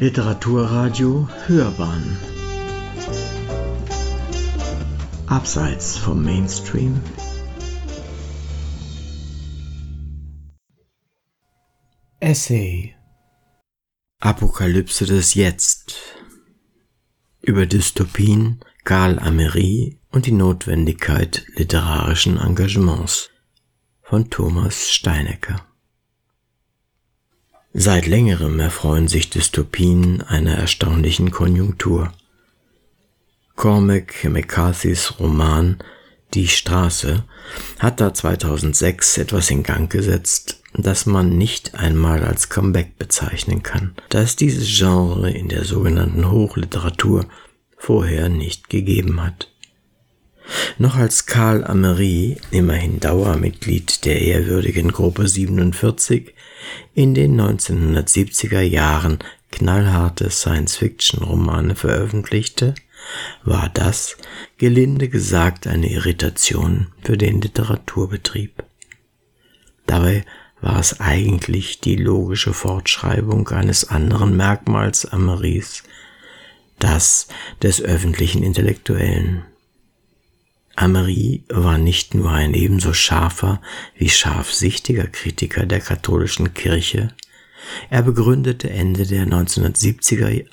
Literaturradio Hörbahn. Abseits vom Mainstream. Essay. Apokalypse des Jetzt. Über Dystopien, Karl Amery und die Notwendigkeit literarischen Engagements von Thomas Steinecker Seit längerem erfreuen sich Dystopien einer erstaunlichen Konjunktur. Cormac McCarthys Roman Die Straße hat da 2006 etwas in Gang gesetzt, das man nicht einmal als Comeback bezeichnen kann, da es dieses Genre in der sogenannten Hochliteratur vorher nicht gegeben hat. Noch als Karl Amery, immerhin Dauermitglied der ehrwürdigen Gruppe 47, in den 1970er Jahren knallharte Science-Fiction-Romane veröffentlichte, war das, gelinde gesagt, eine Irritation für den Literaturbetrieb. Dabei war es eigentlich die logische Fortschreibung eines anderen Merkmals Ameris, das des öffentlichen Intellektuellen. Amery war nicht nur ein ebenso scharfer wie scharfsichtiger Kritiker der katholischen Kirche, er begründete Ende der 1970er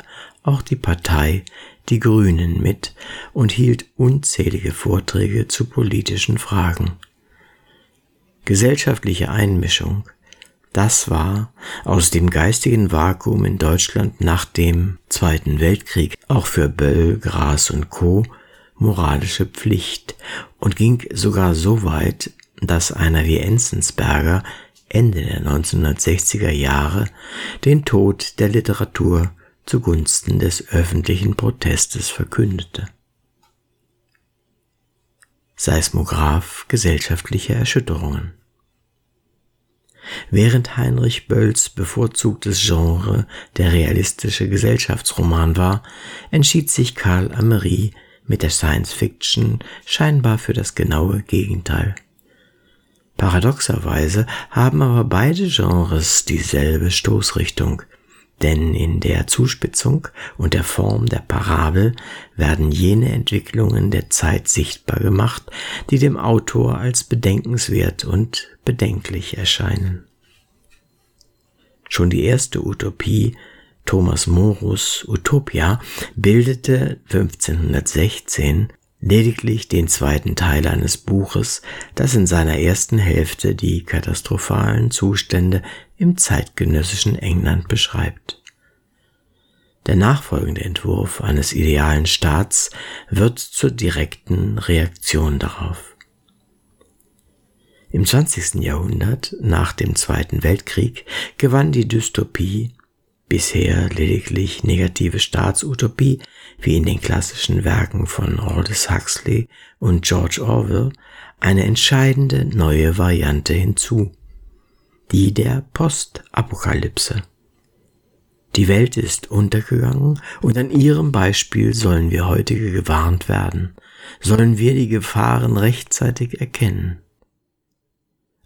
auch die Partei Die Grünen mit und hielt unzählige Vorträge zu politischen Fragen. Gesellschaftliche Einmischung, das war aus dem geistigen Vakuum in Deutschland nach dem Zweiten Weltkrieg auch für Böll, Gras und Co moralische Pflicht und ging sogar so weit, dass einer wie Enzensberger Ende der 1960er Jahre den Tod der Literatur zugunsten des öffentlichen Protestes verkündete. Seismograph gesellschaftlicher Erschütterungen Während Heinrich Bölls bevorzugtes Genre der realistische Gesellschaftsroman war, entschied sich Karl Amery mit der Science Fiction scheinbar für das genaue Gegenteil. Paradoxerweise haben aber beide Genres dieselbe Stoßrichtung, denn in der Zuspitzung und der Form der Parabel werden jene Entwicklungen der Zeit sichtbar gemacht, die dem Autor als bedenkenswert und bedenklich erscheinen. Schon die erste Utopie Thomas Morus Utopia bildete 1516 lediglich den zweiten Teil eines Buches, das in seiner ersten Hälfte die katastrophalen Zustände im zeitgenössischen England beschreibt. Der nachfolgende Entwurf eines idealen Staats wird zur direkten Reaktion darauf. Im 20. Jahrhundert, nach dem Zweiten Weltkrieg, gewann die Dystopie bisher lediglich negative Staatsutopie, wie in den klassischen Werken von Aldous Huxley und George Orwell, eine entscheidende neue Variante hinzu, die der Postapokalypse. Die Welt ist untergegangen und an ihrem Beispiel sollen wir heutige gewarnt werden, sollen wir die Gefahren rechtzeitig erkennen.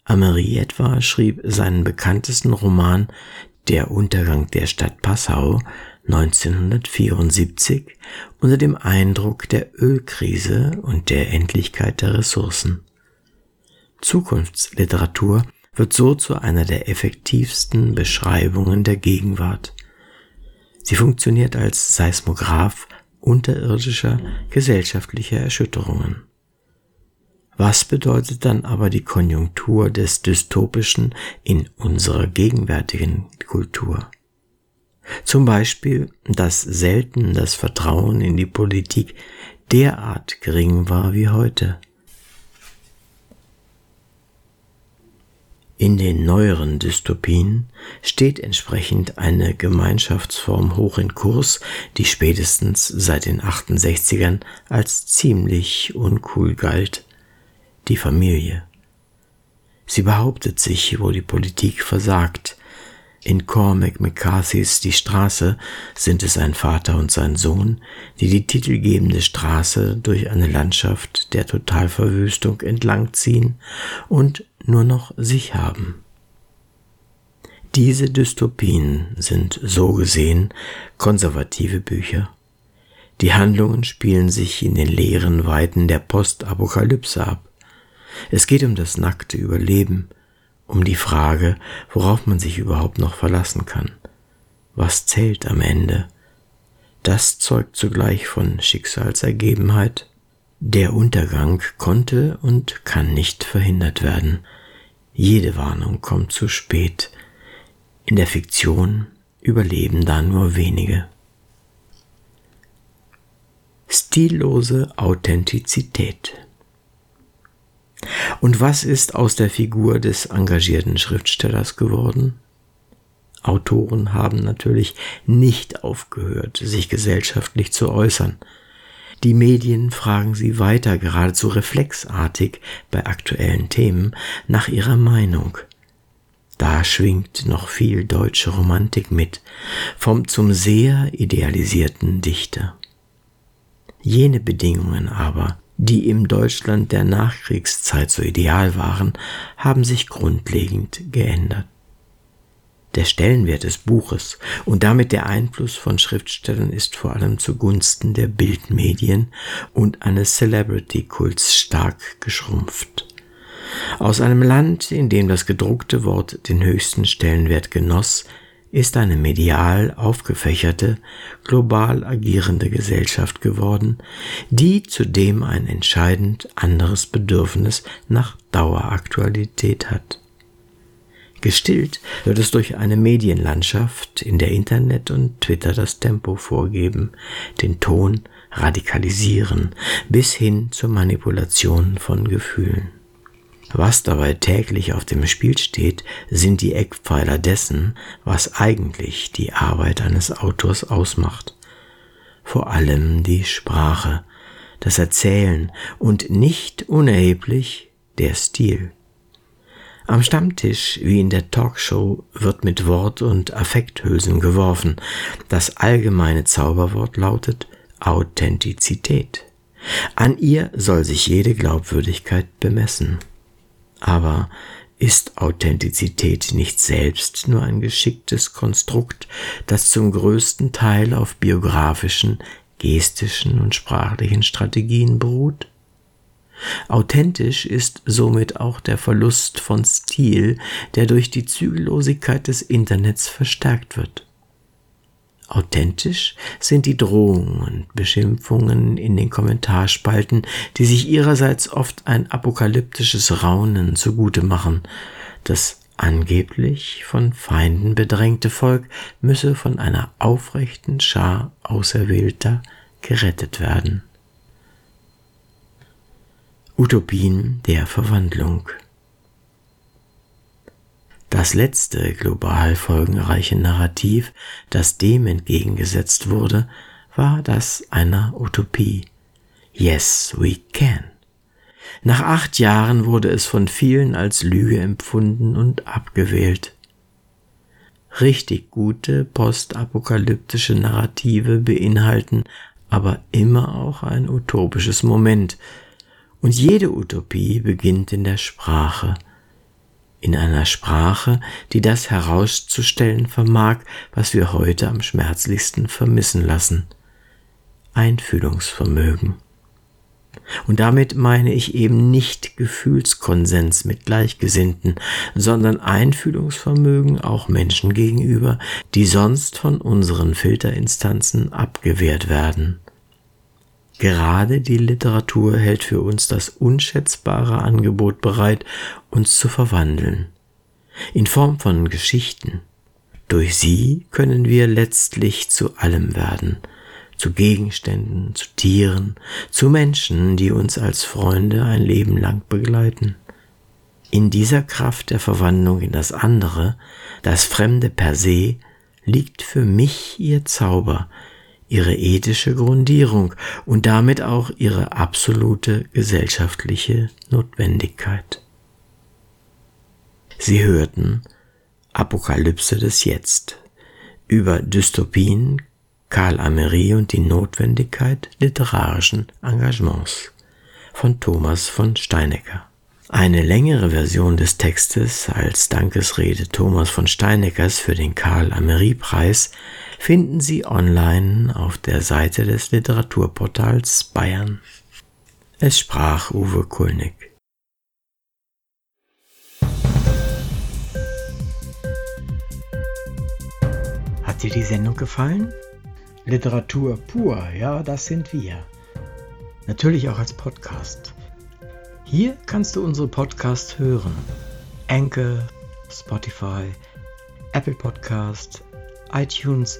Amery etwa schrieb seinen bekanntesten Roman der Untergang der Stadt Passau 1974 unter dem Eindruck der Ölkrise und der Endlichkeit der Ressourcen. Zukunftsliteratur wird so zu einer der effektivsten Beschreibungen der Gegenwart. Sie funktioniert als Seismograph unterirdischer gesellschaftlicher Erschütterungen. Was bedeutet dann aber die Konjunktur des Dystopischen in unserer gegenwärtigen Kultur? Zum Beispiel, dass selten das Vertrauen in die Politik derart gering war wie heute. In den neueren Dystopien steht entsprechend eine Gemeinschaftsform hoch in Kurs, die spätestens seit den 68ern als ziemlich uncool galt die Familie. Sie behauptet sich, wo die Politik versagt. In Cormac McCarthys Die Straße sind es ein Vater und sein Sohn, die die titelgebende Straße durch eine Landschaft der Totalverwüstung entlangziehen und nur noch sich haben. Diese Dystopien sind so gesehen konservative Bücher. Die Handlungen spielen sich in den leeren Weiten der Postapokalypse ab. Es geht um das nackte Überleben, um die Frage, worauf man sich überhaupt noch verlassen kann. Was zählt am Ende? Das zeugt zugleich von Schicksalsergebenheit. Der Untergang konnte und kann nicht verhindert werden. Jede Warnung kommt zu spät. In der Fiktion überleben da nur wenige. Stillose Authentizität. Und was ist aus der Figur des engagierten Schriftstellers geworden? Autoren haben natürlich nicht aufgehört, sich gesellschaftlich zu äußern. Die Medien fragen sie weiter, geradezu reflexartig bei aktuellen Themen, nach ihrer Meinung. Da schwingt noch viel deutsche Romantik mit, vom zum sehr idealisierten Dichter. Jene Bedingungen aber, die im Deutschland der Nachkriegszeit so ideal waren, haben sich grundlegend geändert. Der Stellenwert des Buches und damit der Einfluss von Schriftstellern ist vor allem zugunsten der Bildmedien und eines Celebrity-Kults stark geschrumpft. Aus einem Land, in dem das gedruckte Wort den höchsten Stellenwert genoss, ist eine medial aufgefächerte, global agierende Gesellschaft geworden, die zudem ein entscheidend anderes Bedürfnis nach Daueraktualität hat. Gestillt wird es durch eine Medienlandschaft, in der Internet und Twitter das Tempo vorgeben, den Ton radikalisieren, bis hin zur Manipulation von Gefühlen. Was dabei täglich auf dem Spiel steht, sind die Eckpfeiler dessen, was eigentlich die Arbeit eines Autors ausmacht. Vor allem die Sprache, das Erzählen und nicht unerheblich der Stil. Am Stammtisch wie in der Talkshow wird mit Wort- und Affekthülsen geworfen. Das allgemeine Zauberwort lautet Authentizität. An ihr soll sich jede Glaubwürdigkeit bemessen. Aber ist Authentizität nicht selbst nur ein geschicktes Konstrukt, das zum größten Teil auf biografischen, gestischen und sprachlichen Strategien beruht? Authentisch ist somit auch der Verlust von Stil, der durch die Zügellosigkeit des Internets verstärkt wird. Authentisch sind die Drohungen und Beschimpfungen in den Kommentarspalten, die sich ihrerseits oft ein apokalyptisches Raunen zugute machen. Das angeblich von Feinden bedrängte Volk müsse von einer aufrechten Schar Auserwählter gerettet werden. Utopien der Verwandlung das letzte global folgenreiche Narrativ, das dem entgegengesetzt wurde, war das einer Utopie. Yes, we can. Nach acht Jahren wurde es von vielen als Lüge empfunden und abgewählt. Richtig gute postapokalyptische Narrative beinhalten aber immer auch ein utopisches Moment, und jede Utopie beginnt in der Sprache, in einer Sprache, die das herauszustellen vermag, was wir heute am schmerzlichsten vermissen lassen. Einfühlungsvermögen. Und damit meine ich eben nicht Gefühlskonsens mit Gleichgesinnten, sondern Einfühlungsvermögen auch Menschen gegenüber, die sonst von unseren Filterinstanzen abgewehrt werden. Gerade die Literatur hält für uns das unschätzbare Angebot bereit, uns zu verwandeln. In Form von Geschichten. Durch sie können wir letztlich zu allem werden, zu Gegenständen, zu Tieren, zu Menschen, die uns als Freunde ein Leben lang begleiten. In dieser Kraft der Verwandlung in das andere, das Fremde per se, liegt für mich ihr Zauber, ihre ethische Grundierung und damit auch ihre absolute gesellschaftliche Notwendigkeit. Sie hörten Apokalypse des Jetzt über Dystopien, Karl Amery und die Notwendigkeit literarischen Engagements von Thomas von Steinecker. Eine längere Version des Textes als Dankesrede Thomas von Steineckers für den Karl-Amery-Preis finden Sie online auf der Seite des Literaturportals Bayern. Es sprach Uwe Kulnig. Hat dir die Sendung gefallen? Literatur pur, ja, das sind wir. Natürlich auch als Podcast. Hier kannst du unsere Podcasts hören. Anchor, Spotify, Apple Podcast, iTunes,